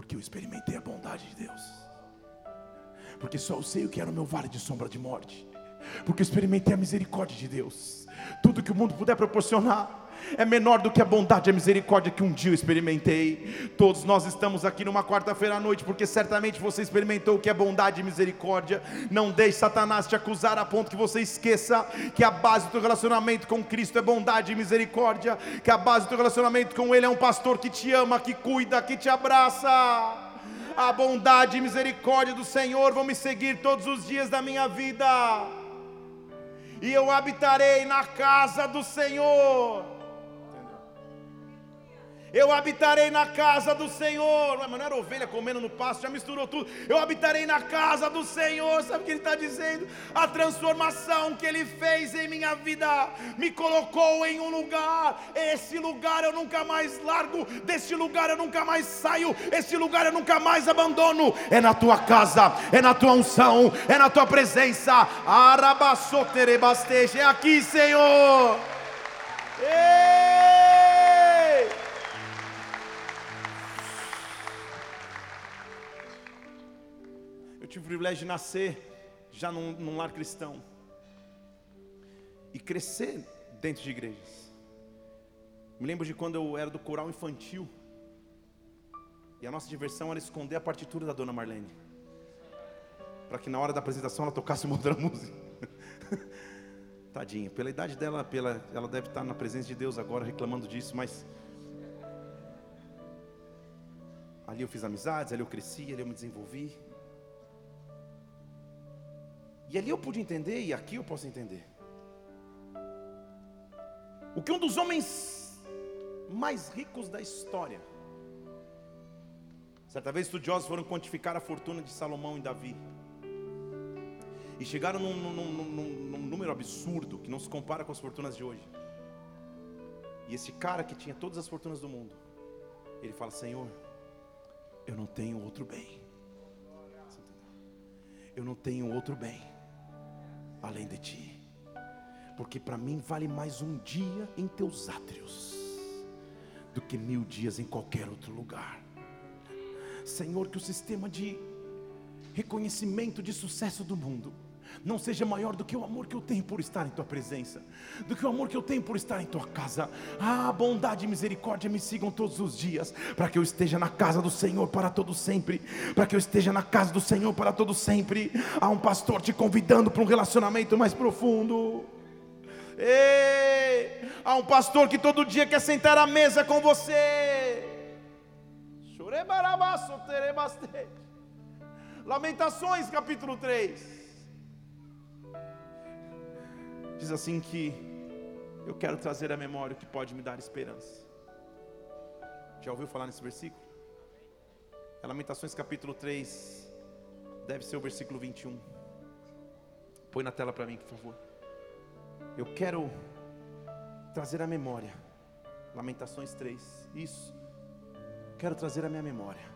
Porque eu experimentei a bondade de Deus. Porque só eu sei o que era o meu vale de sombra de morte porque experimentei a misericórdia de Deus. Tudo que o mundo puder proporcionar é menor do que a bondade e a misericórdia que um dia eu experimentei. Todos nós estamos aqui numa quarta-feira à noite, porque certamente você experimentou o que é bondade e misericórdia. Não deixe Satanás te acusar a ponto que você esqueça que a base do relacionamento com Cristo é bondade e misericórdia, que a base do relacionamento com Ele é um pastor que te ama, que cuida, que te abraça. A bondade e misericórdia do Senhor vão me seguir todos os dias da minha vida e eu habitarei na casa do Senhor eu habitarei na casa do Senhor. Mas não era ovelha comendo no pasto, já misturou tudo. Eu habitarei na casa do Senhor. Sabe o que ele está dizendo? A transformação que ele fez em minha vida me colocou em um lugar. Esse lugar eu nunca mais largo. Deste lugar eu nunca mais saio. Este lugar eu nunca mais abandono. É na tua casa, é na tua unção, é na tua presença. Arabassoterebasteja. É aqui, Senhor. Ei! Tive o privilégio de nascer já num, num lar cristão e crescer dentro de igrejas. Me lembro de quando eu era do coral infantil e a nossa diversão era esconder a partitura da dona Marlene, para que na hora da apresentação ela tocasse uma outra música. Tadinha, pela idade dela, pela, ela deve estar na presença de Deus agora reclamando disso, mas ali eu fiz amizades, ali eu cresci, ali eu me desenvolvi. E ali eu pude entender, e aqui eu posso entender. O que um dos homens mais ricos da história, certa vez estudiosos foram quantificar a fortuna de Salomão e Davi, e chegaram num, num, num, num número absurdo que não se compara com as fortunas de hoje. E esse cara que tinha todas as fortunas do mundo, ele fala: Senhor, eu não tenho outro bem. Eu não tenho outro bem além de ti, porque para mim vale mais um dia em teus átrios do que mil dias em qualquer outro lugar. Senhor, que o sistema de reconhecimento de sucesso do mundo não seja maior do que o amor que eu tenho por estar em tua presença, do que o amor que eu tenho por estar em tua casa. Ah, bondade e misericórdia me sigam todos os dias, para que eu esteja na casa do Senhor para todo sempre, para que eu esteja na casa do Senhor para todo sempre. Há um pastor te convidando para um relacionamento mais profundo. Ei, há um pastor que todo dia quer sentar à mesa com você. Lamentações capítulo 3 diz assim que eu quero trazer à memória o que pode me dar esperança. Já ouviu falar nesse versículo? É Lamentações capítulo 3, deve ser o versículo 21. Põe na tela para mim, por favor. Eu quero trazer à memória, Lamentações 3, isso. Quero trazer à minha memória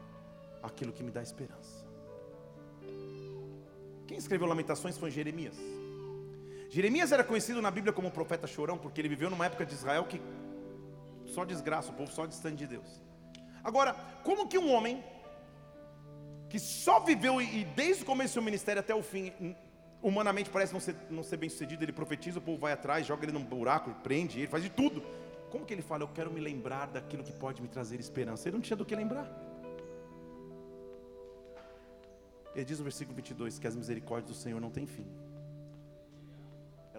aquilo que me dá esperança. Quem escreveu Lamentações foi Jeremias. Jeremias era conhecido na Bíblia como profeta chorão, porque ele viveu numa época de Israel que só desgraça, o povo só distante de Deus. Agora, como que um homem que só viveu e desde o começo do seu ministério até o fim, humanamente parece não ser, não ser bem sucedido, ele profetiza, o povo vai atrás, joga ele num buraco, prende ele, faz de tudo. Como que ele fala, eu quero me lembrar daquilo que pode me trazer esperança? Ele não tinha do que lembrar. Ele diz no versículo 22 que as misericórdias do Senhor não têm fim.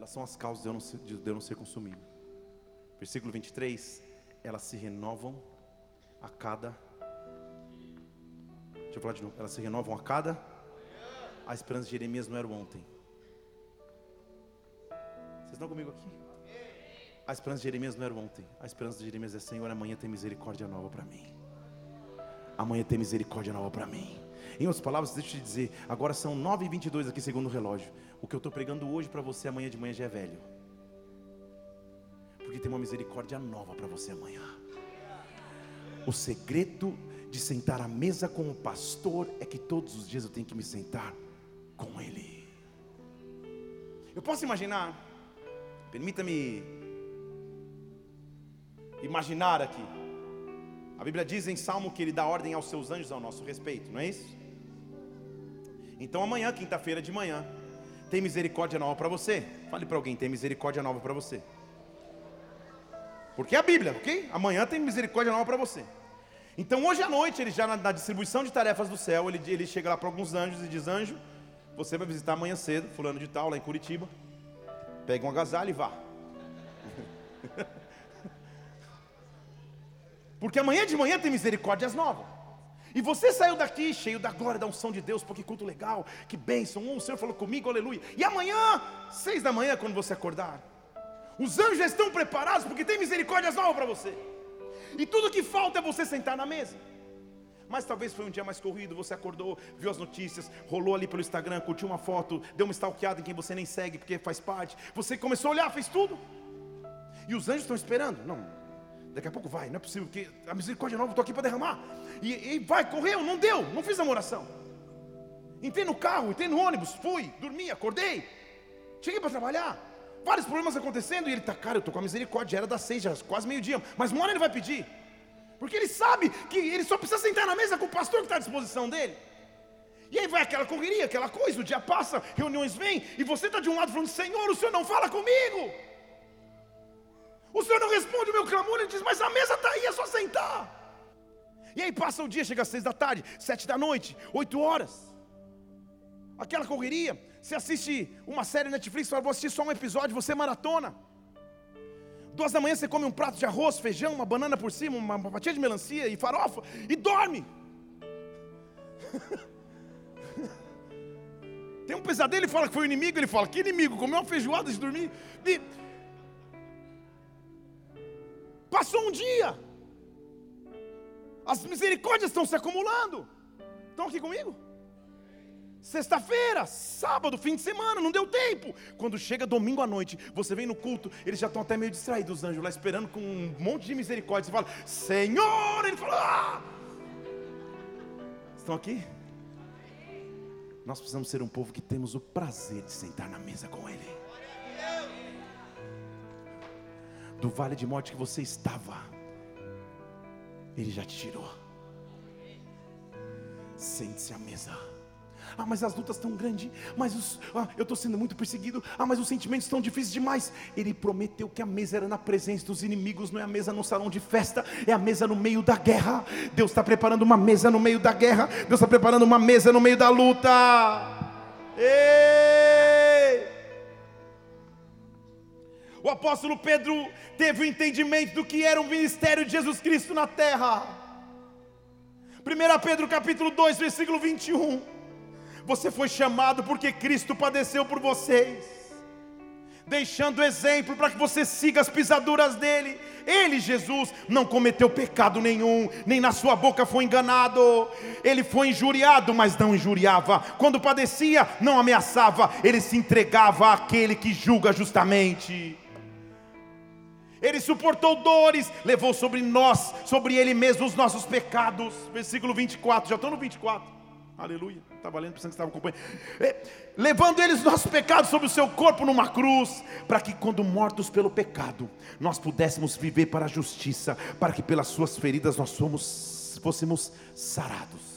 Elas são as causas de eu não ser, de eu não ser consumido. Versículo 23, elas se renovam a cada. Deixa eu falar de novo. Elas se renovam a cada. A esperança de Jeremias não era ontem. Vocês estão comigo aqui? A esperança de Jeremias não era ontem. A esperança de Jeremias é: Senhor, amanhã tem misericórdia nova para mim. Amanhã tem misericórdia nova para mim. Em outras palavras, deixa eu te dizer, agora são 9h22 aqui segundo o relógio. O que eu estou pregando hoje para você amanhã de manhã já é velho. Porque tem uma misericórdia nova para você amanhã. O segredo de sentar à mesa com o pastor é que todos os dias eu tenho que me sentar com ele. Eu posso imaginar, permita-me imaginar aqui. A Bíblia diz em Salmo que ele dá ordem aos seus anjos ao nosso respeito, não é isso? Então amanhã, quinta-feira de manhã, tem misericórdia nova para você. Fale para alguém, tem misericórdia nova para você. Porque é a Bíblia, ok? Amanhã tem misericórdia nova para você. Então hoje à noite, ele já na, na, distribuição de tarefas do céu, ele, ele chega lá para alguns anjos e diz: Anjo, você vai visitar amanhã cedo, fulano de tal, lá em Curitiba. Pega um agasalho e vá. Porque amanhã de manhã tem misericórdias novas. E você saiu daqui cheio da glória, da unção de Deus, porque culto legal, que bênção, o Senhor falou comigo, aleluia. E amanhã, seis da manhã, quando você acordar, os anjos já estão preparados, porque tem misericórdias novas para você. E tudo que falta é você sentar na mesa. Mas talvez foi um dia mais corrido, você acordou, viu as notícias, rolou ali pelo Instagram, curtiu uma foto, deu uma stalkeada em quem você nem segue, porque faz parte. Você começou a olhar, fez tudo. E os anjos estão esperando. Não, Daqui a pouco vai, não é possível, que a misericórdia nova, estou aqui para derramar. E, e, vai, correu, não deu, não fiz a oração. Entrei no carro, entrei no ônibus, fui, dormi, acordei, cheguei para trabalhar. Vários problemas acontecendo, e ele está, cara, eu estou com a misericórdia, era das seis, já quase meio-dia, mas uma hora ele vai pedir, porque ele sabe que ele só precisa sentar na mesa com o pastor que está à disposição dele. E aí vai aquela correria, aquela coisa, o dia passa, reuniões vêm, e você está de um lado falando, Senhor, o Senhor não fala comigo. O Senhor não responde o meu clamor, ele diz, mas a mesa está aí, é só sentar. E aí passa o dia, chega às seis da tarde, sete da noite, oito horas. Aquela correria, você assiste uma série Netflix, fala, vou assistir só um episódio, você maratona. Duas da manhã você come um prato de arroz, feijão, uma banana por cima, uma fatia de melancia e farofa e dorme. Tem um pesadelo, ele fala que foi o inimigo, ele fala, que inimigo? Comeu uma feijoada de dormir. E Passou um dia. As misericórdias estão se acumulando. Estão aqui comigo? Sexta-feira, sábado, fim de semana, não deu tempo. Quando chega domingo à noite, você vem no culto, eles já estão até meio distraídos, os anjos lá esperando com um monte de misericórdia. Você fala, Senhor, ele fala, ah! estão aqui? Nós precisamos ser um povo que temos o prazer de sentar na mesa com Ele do vale de morte que você estava, Ele já te tirou. Sente-se à mesa. Ah, mas as lutas estão grandes. Mas os, ah, eu estou sendo muito perseguido. Ah, mas os sentimentos estão difíceis demais. Ele prometeu que a mesa era na presença dos inimigos, não é a mesa no salão de festa, é a mesa no meio da guerra. Deus está preparando uma mesa no meio da guerra. Deus está preparando uma mesa no meio da luta. Ei! O apóstolo Pedro teve o entendimento do que era o ministério de Jesus Cristo na terra. 1 Pedro capítulo 2, versículo 21. Você foi chamado porque Cristo padeceu por vocês, deixando exemplo para que você siga as pisaduras dele. Ele, Jesus, não cometeu pecado nenhum, nem na sua boca foi enganado. Ele foi injuriado, mas não injuriava. Quando padecia, não ameaçava. Ele se entregava àquele que julga justamente. Ele suportou dores, levou sobre nós, sobre Ele mesmo, os nossos pecados. Versículo 24, já estou no 24, aleluia. estava lendo, pensando que estava acompanhando. É, levando eles nossos pecados sobre o seu corpo numa cruz, para que quando mortos pelo pecado, nós pudéssemos viver para a justiça, para que pelas suas feridas nós fôssemos sarados.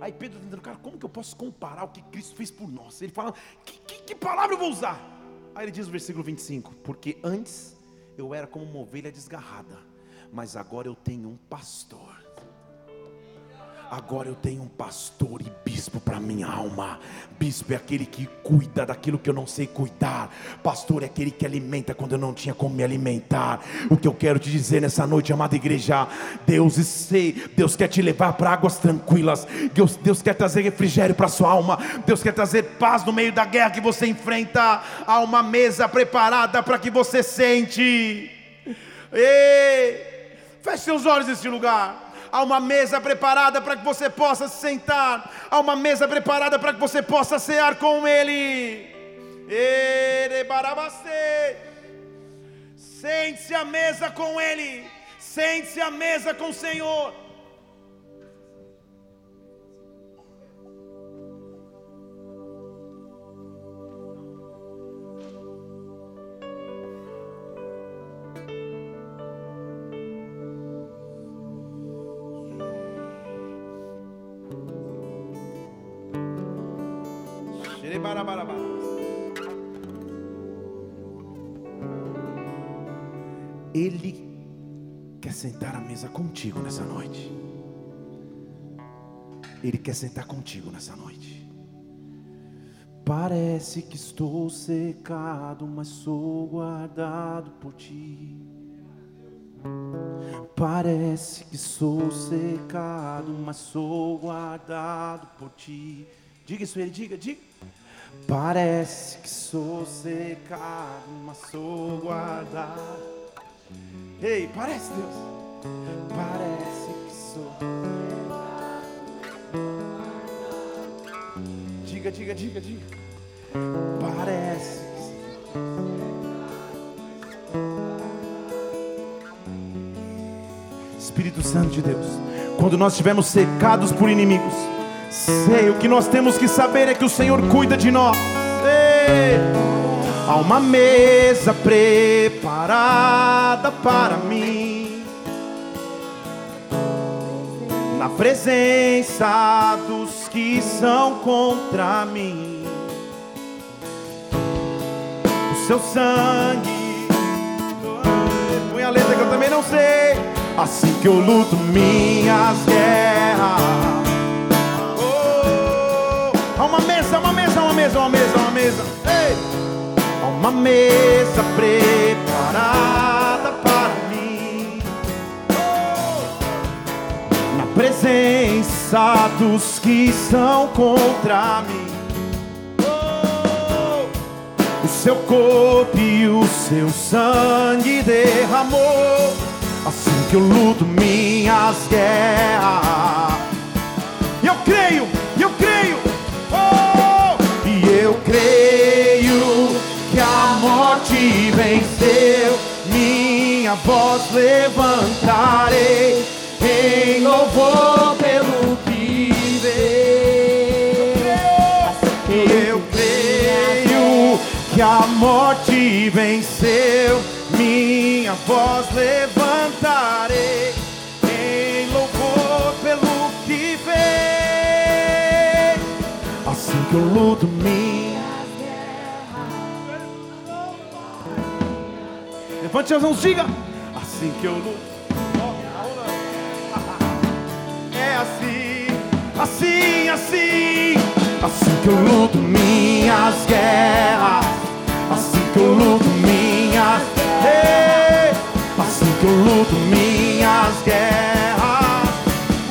Aí Pedro está dizendo, cara, como que eu posso comparar o que Cristo fez por nós? Ele fala, que, que, que palavra eu vou usar? Aí ele diz no versículo 25: Porque antes eu era como uma ovelha desgarrada, mas agora eu tenho um pastor Agora eu tenho um pastor e bispo para minha alma. Bispo é aquele que cuida daquilo que eu não sei cuidar. Pastor é aquele que alimenta quando eu não tinha como me alimentar. O que eu quero te dizer nessa noite, amada igreja, Deus sei, Deus quer te levar para águas tranquilas. Deus, Deus quer trazer refrigério para sua alma. Deus quer trazer paz no meio da guerra que você enfrenta. Há uma mesa preparada para que você sente. Ei, feche seus olhos nesse lugar há uma mesa preparada para que você possa se sentar, há uma mesa preparada para que você possa cear com Ele. Sente-se à mesa com Ele, sente-se à mesa com o Senhor. Sentar à mesa contigo nessa noite. Ele quer sentar contigo nessa noite. Parece que estou secado, mas sou guardado por ti. Parece que sou secado, mas sou guardado por ti. Diga isso, ele, diga, diga. Parece que sou secado, mas sou guardado. Ei, parece Deus. Parece que sou. Diga, diga, diga, diga. Parece que sou. Espírito Santo de Deus, quando nós estivermos secados por inimigos, Sei, o que nós temos que saber é que o Senhor cuida de nós. Ei. Há uma mesa preparada para mim, na presença dos que são contra mim. O seu sangue, põe a letra que eu também não sei. Assim que eu luto minhas guerras Há uma mesa, uma mesa, uma mesa, uma mesa, uma mesa. Uma mesa preparada para mim. Na presença dos que são contra mim. O seu corpo e o seu sangue derramou. Assim que eu luto minhas guerras. Eu creio, eu creio eu creio que a morte venceu, minha voz levantarei em louvor pelo que veio. Eu creio que a morte venceu, minha voz levantarei em louvor pelo que veio. Assim que eu luto minha Levante as mãos, diga. Assim que eu luto. É assim, assim, assim. Assim que eu luto minhas guerras. Assim que eu luto minhas. Hey, assim que eu luto minhas guerras.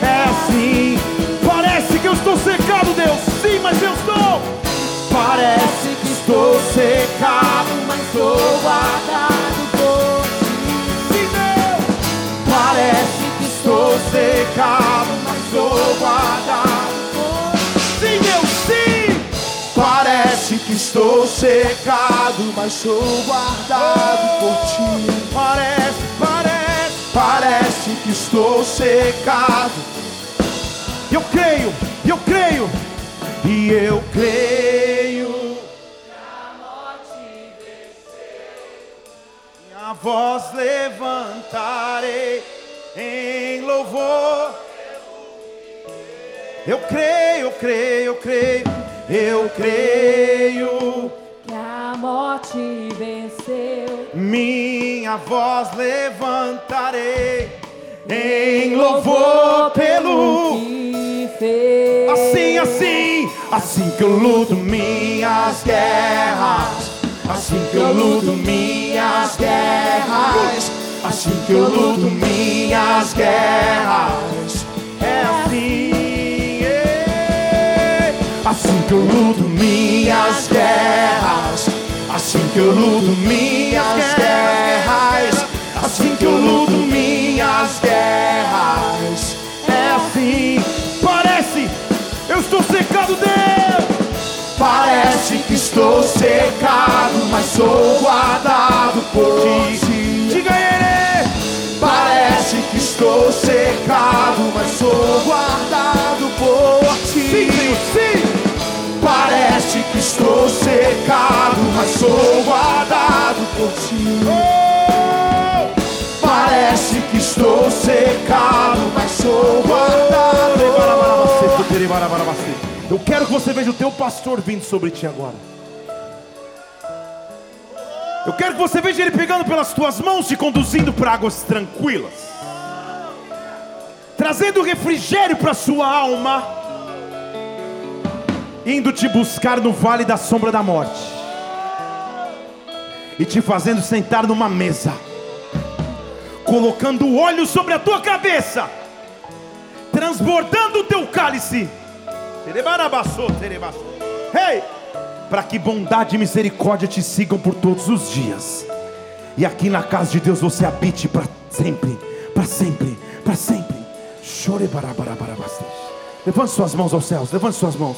É assim. Parece que eu estou secado, Deus. Sim, mas eu estou. Parece que estou secado, mas estou guardado. Que estou secado, mas sou guardado por ti. Parece, parece, parece que estou secado. Eu creio, eu creio, e eu creio. Minha voz levantarei em louvor. Eu creio, eu creio, eu creio, eu creio. Que a morte venceu. Minha voz levantarei em louvor pelo. que fez. Assim, assim, assim que eu luto minhas guerras. Assim que eu luto minhas guerras. Assim que eu luto minhas guerras. É assim, que eu luto minhas guerras. Assim que eu luto minhas guerras. Assim que eu luto minhas guerras. É assim. Parece, eu estou secado, Deus. Parece que estou secado, mas sou guardado por ti. Diga ele. Parece que estou secado, mas sou guardado por ti. Sim, sim. Estou secado, mas sou guardado por ti. Parece que estou secado, mas sou guardado. Eu quero que você veja o teu pastor vindo sobre ti agora. Eu quero que você veja ele pegando pelas tuas mãos, te conduzindo para águas tranquilas, trazendo refrigério para sua alma, indo te buscar no vale da sombra da morte e te fazendo sentar numa mesa, colocando óleo sobre a tua cabeça, transbordando o teu cálice. Ei! Para que bondade e misericórdia te sigam por todos os dias. E aqui na casa de Deus você habite para sempre, para sempre, para sempre. Chore. Levante suas mãos aos céus, levante suas mãos.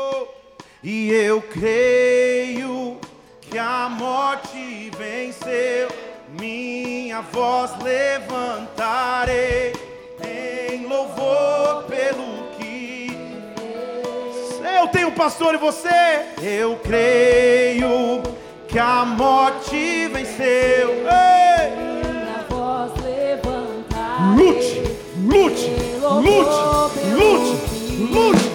e eu creio que a morte venceu. Minha voz levantarei em louvor pelo que eu tenho pastor e você. Eu creio que a morte venceu. Ei! Minha voz levantar. Lute, lute, lute, lute, lute.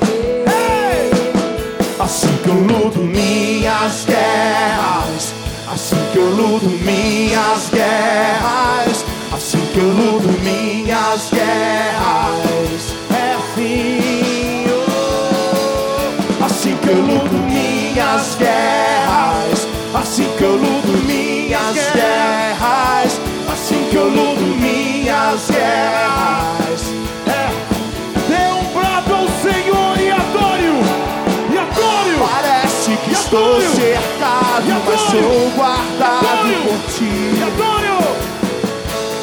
Assim que eu luto minhas guerras, assim que eu luto minhas guerras, assim que eu luto minhas guerras. É assim, oh. assim que eu luto minhas guerras, assim que eu luto minhas guerras, assim que eu luto minhas guerras. Estou cercado, mas sou guardado por ti.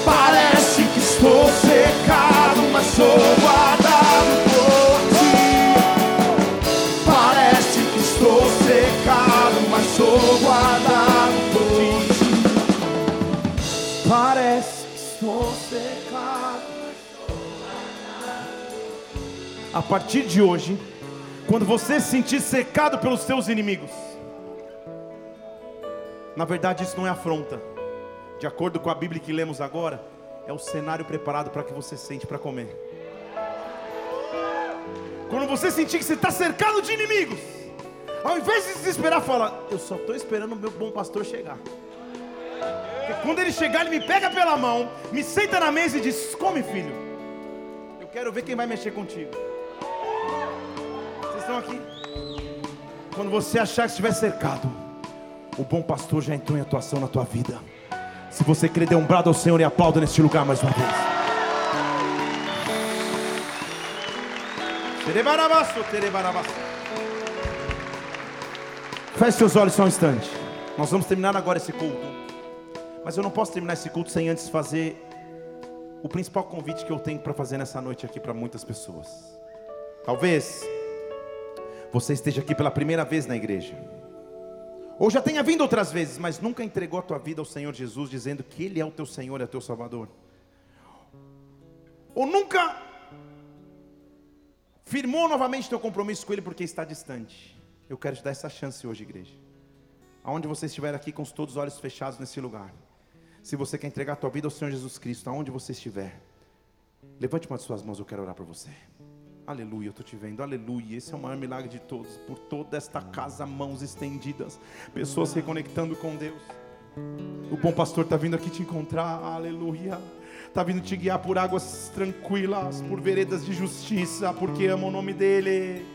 Parece que estou secado, mas sou guardado por ti. Parece que estou secado, mas sou guardado por ti. Parece que estou secado. A partir de hoje, quando você se sentir secado pelos seus inimigos, na verdade isso não é afronta. De acordo com a Bíblia que lemos agora, é o cenário preparado para que você sente para comer. Quando você sentir que você está cercado de inimigos, ao invés de se desesperar, fala: Eu só estou esperando o meu bom pastor chegar. Porque quando ele chegar, ele me pega pela mão, me senta na mesa e diz: Come, filho. Eu quero ver quem vai mexer contigo. Estão aqui? Quando você achar que estiver cercado, o bom pastor já entrou em atuação na tua vida. Se você crer, dê um brado ao Senhor e aplauda neste lugar mais uma vez. Feche seus olhos só um instante. Nós vamos terminar agora esse culto. Mas eu não posso terminar esse culto sem antes fazer o principal convite que eu tenho para fazer nessa noite aqui para muitas pessoas. Talvez você esteja aqui pela primeira vez na igreja. Ou já tenha vindo outras vezes, mas nunca entregou a tua vida ao Senhor Jesus, dizendo que Ele é o teu Senhor e é o teu Salvador. Ou nunca firmou novamente teu compromisso com Ele porque está distante. Eu quero te dar essa chance hoje, igreja. Aonde você estiver aqui com todos os olhos fechados nesse lugar. Se você quer entregar a tua vida ao Senhor Jesus Cristo, aonde você estiver, levante uma de suas mãos, eu quero orar por você. Aleluia, eu estou te vendo, aleluia. Esse é o maior milagre de todos. Por toda esta casa, mãos estendidas, pessoas se reconectando com Deus. O bom pastor está vindo aqui te encontrar, aleluia. Está vindo te guiar por águas tranquilas, por veredas de justiça, porque ama o nome dEle.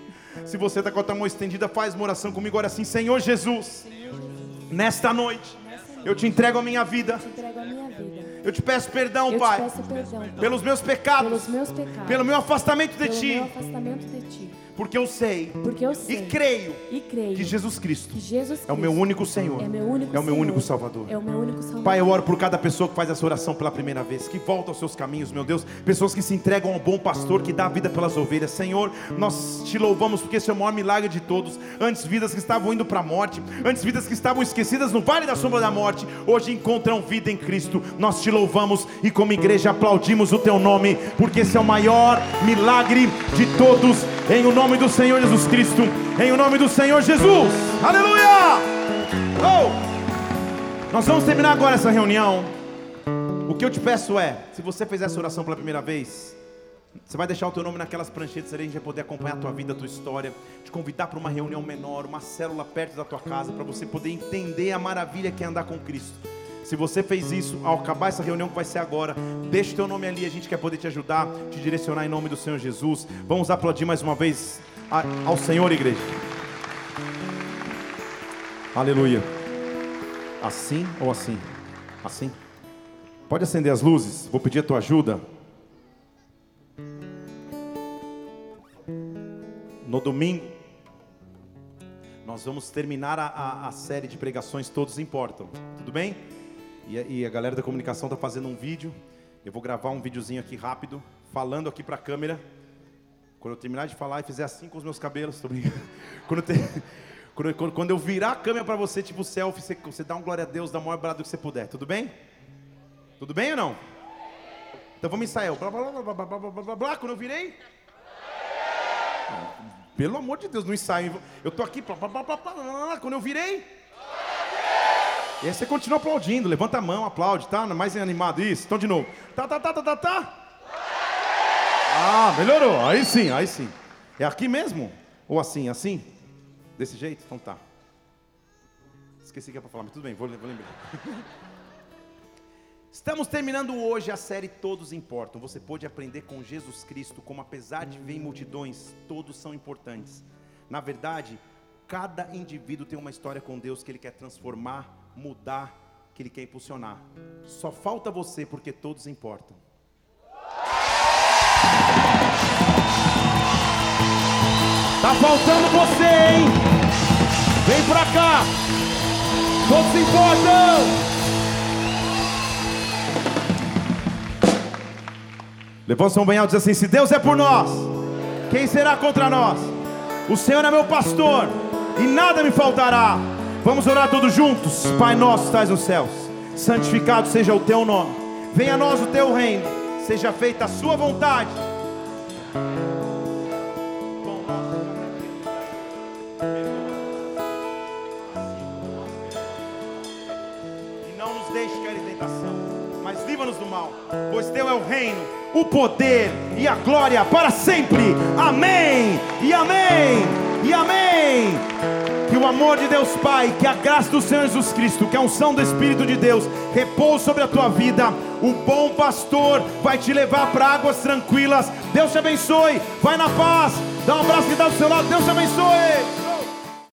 Se você está com a tua mão estendida, faz uma oração comigo, olha assim: Senhor Jesus, nesta noite, eu te entrego a minha vida. Eu te peço perdão, Eu Pai, peço perdão, pelos meus pecados, pelos meus pecados, pelo meu afastamento de Ti, meu afastamento de Ti. Porque eu sei Porque eu sei e creio e creio que Jesus Cristo que Jesus é o meu Cristo único Senhor, é meu único é o meu Senhor, único Salvador. É o meu único Salvador. Pai, eu oro por cada pessoa que faz essa oração pela primeira vez, que volta aos seus caminhos, meu Deus. Pessoas que se entregam ao bom pastor, que dá a vida pelas ovelhas. Senhor, nós te louvamos porque esse é o maior milagre de todos. Antes, vidas que estavam indo para a morte, antes, vidas que estavam esquecidas no vale da sombra da morte, hoje encontram vida em Cristo. Nós te louvamos e, como igreja, aplaudimos o teu nome, porque esse é o maior milagre de todos. Em o nome do Senhor Jesus Cristo, em o nome do Senhor Jesus. Aleluia! Oh! Nós vamos terminar agora essa reunião. O que eu te peço é, se você fez essa oração pela primeira vez, você vai deixar o teu nome naquelas pranchetas ali, a gente vai poder acompanhar a tua vida, a tua história, te convidar para uma reunião menor, uma célula perto da tua casa, para você poder entender a maravilha que é andar com Cristo. Se você fez isso, ao acabar essa reunião que vai ser agora, deixa o teu nome ali, a gente quer poder te ajudar, te direcionar em nome do Senhor Jesus. Vamos aplaudir mais uma vez ao Senhor, igreja. Aleluia. Assim ou assim? Assim? Pode acender as luzes, vou pedir a tua ajuda. No domingo, nós vamos terminar a, a- a série de pregações Todos Importam, tudo bem? E, e a galera da comunicação está fazendo um vídeo. Eu vou gravar um videozinho aqui rápido, falando aqui para a câmera. Quando eu terminar de falar e fizer assim com os meus cabelos, tô. Quando eu, quando, quando- quando eu virar a câmera para você, tipo selfie, você, você dá um glória a Deus, dá o maior brado que você puder, tudo bem? Tudo bem ou não? Então vamos ensaiar. Blá, blá, blá, blá, blá, blá, blá, blá, blá. Quando eu virei. Pelo amor de Deus, no ensaio. Eu tô aqui. Blá, blá, blá, blá, blá, blá, blá. Quando eu virei. E aí você continua aplaudindo. Levanta a mão, aplaude, tá? Mais animado. Isso. Então de novo. Tá, tá, tá, tá, tá, tá. Ah, melhorou. Aí sim, aí sim. É aqui mesmo? Ou assim, assim? Desse jeito? Então tá. Esqueci que é pra falar, mas tudo bem, vou, vou lembrar. Estamos terminando hoje a série Todos Importam. Você pode aprender com Jesus Cristo como apesar de vir multidões, todos são importantes. Na verdade, cada indivíduo tem uma história com Deus que ele quer transformar, mudar, que ele quer impulsionar. Só falta você porque todos importam. Tá faltando você, hein? Vem pra cá. Todos importam. Levanta sua alto e diz assim: Se Deus é por nós, quem será contra nós? O Senhor é meu pastor e nada me faltará. Vamos orar todos juntos. Pai nosso, estás nos céus, santificado seja o teu nome. Venha a nós o teu reino. Seja feita a sua vontade. E não nos deixe cair em tentação, mas livra-nos do mal, pois teu é o reino, o poder e a glória para sempre. Amém. E amém. E amém. Amor de Deus Pai, que a graça do Senhor Jesus Cristo, que a unção do Espírito de Deus repouse sobre a tua vida. O bom pastor vai te levar para águas tranquilas. Deus te abençoe. Vai na paz. Dá um abraço que dá do seu lado. Deus te abençoe.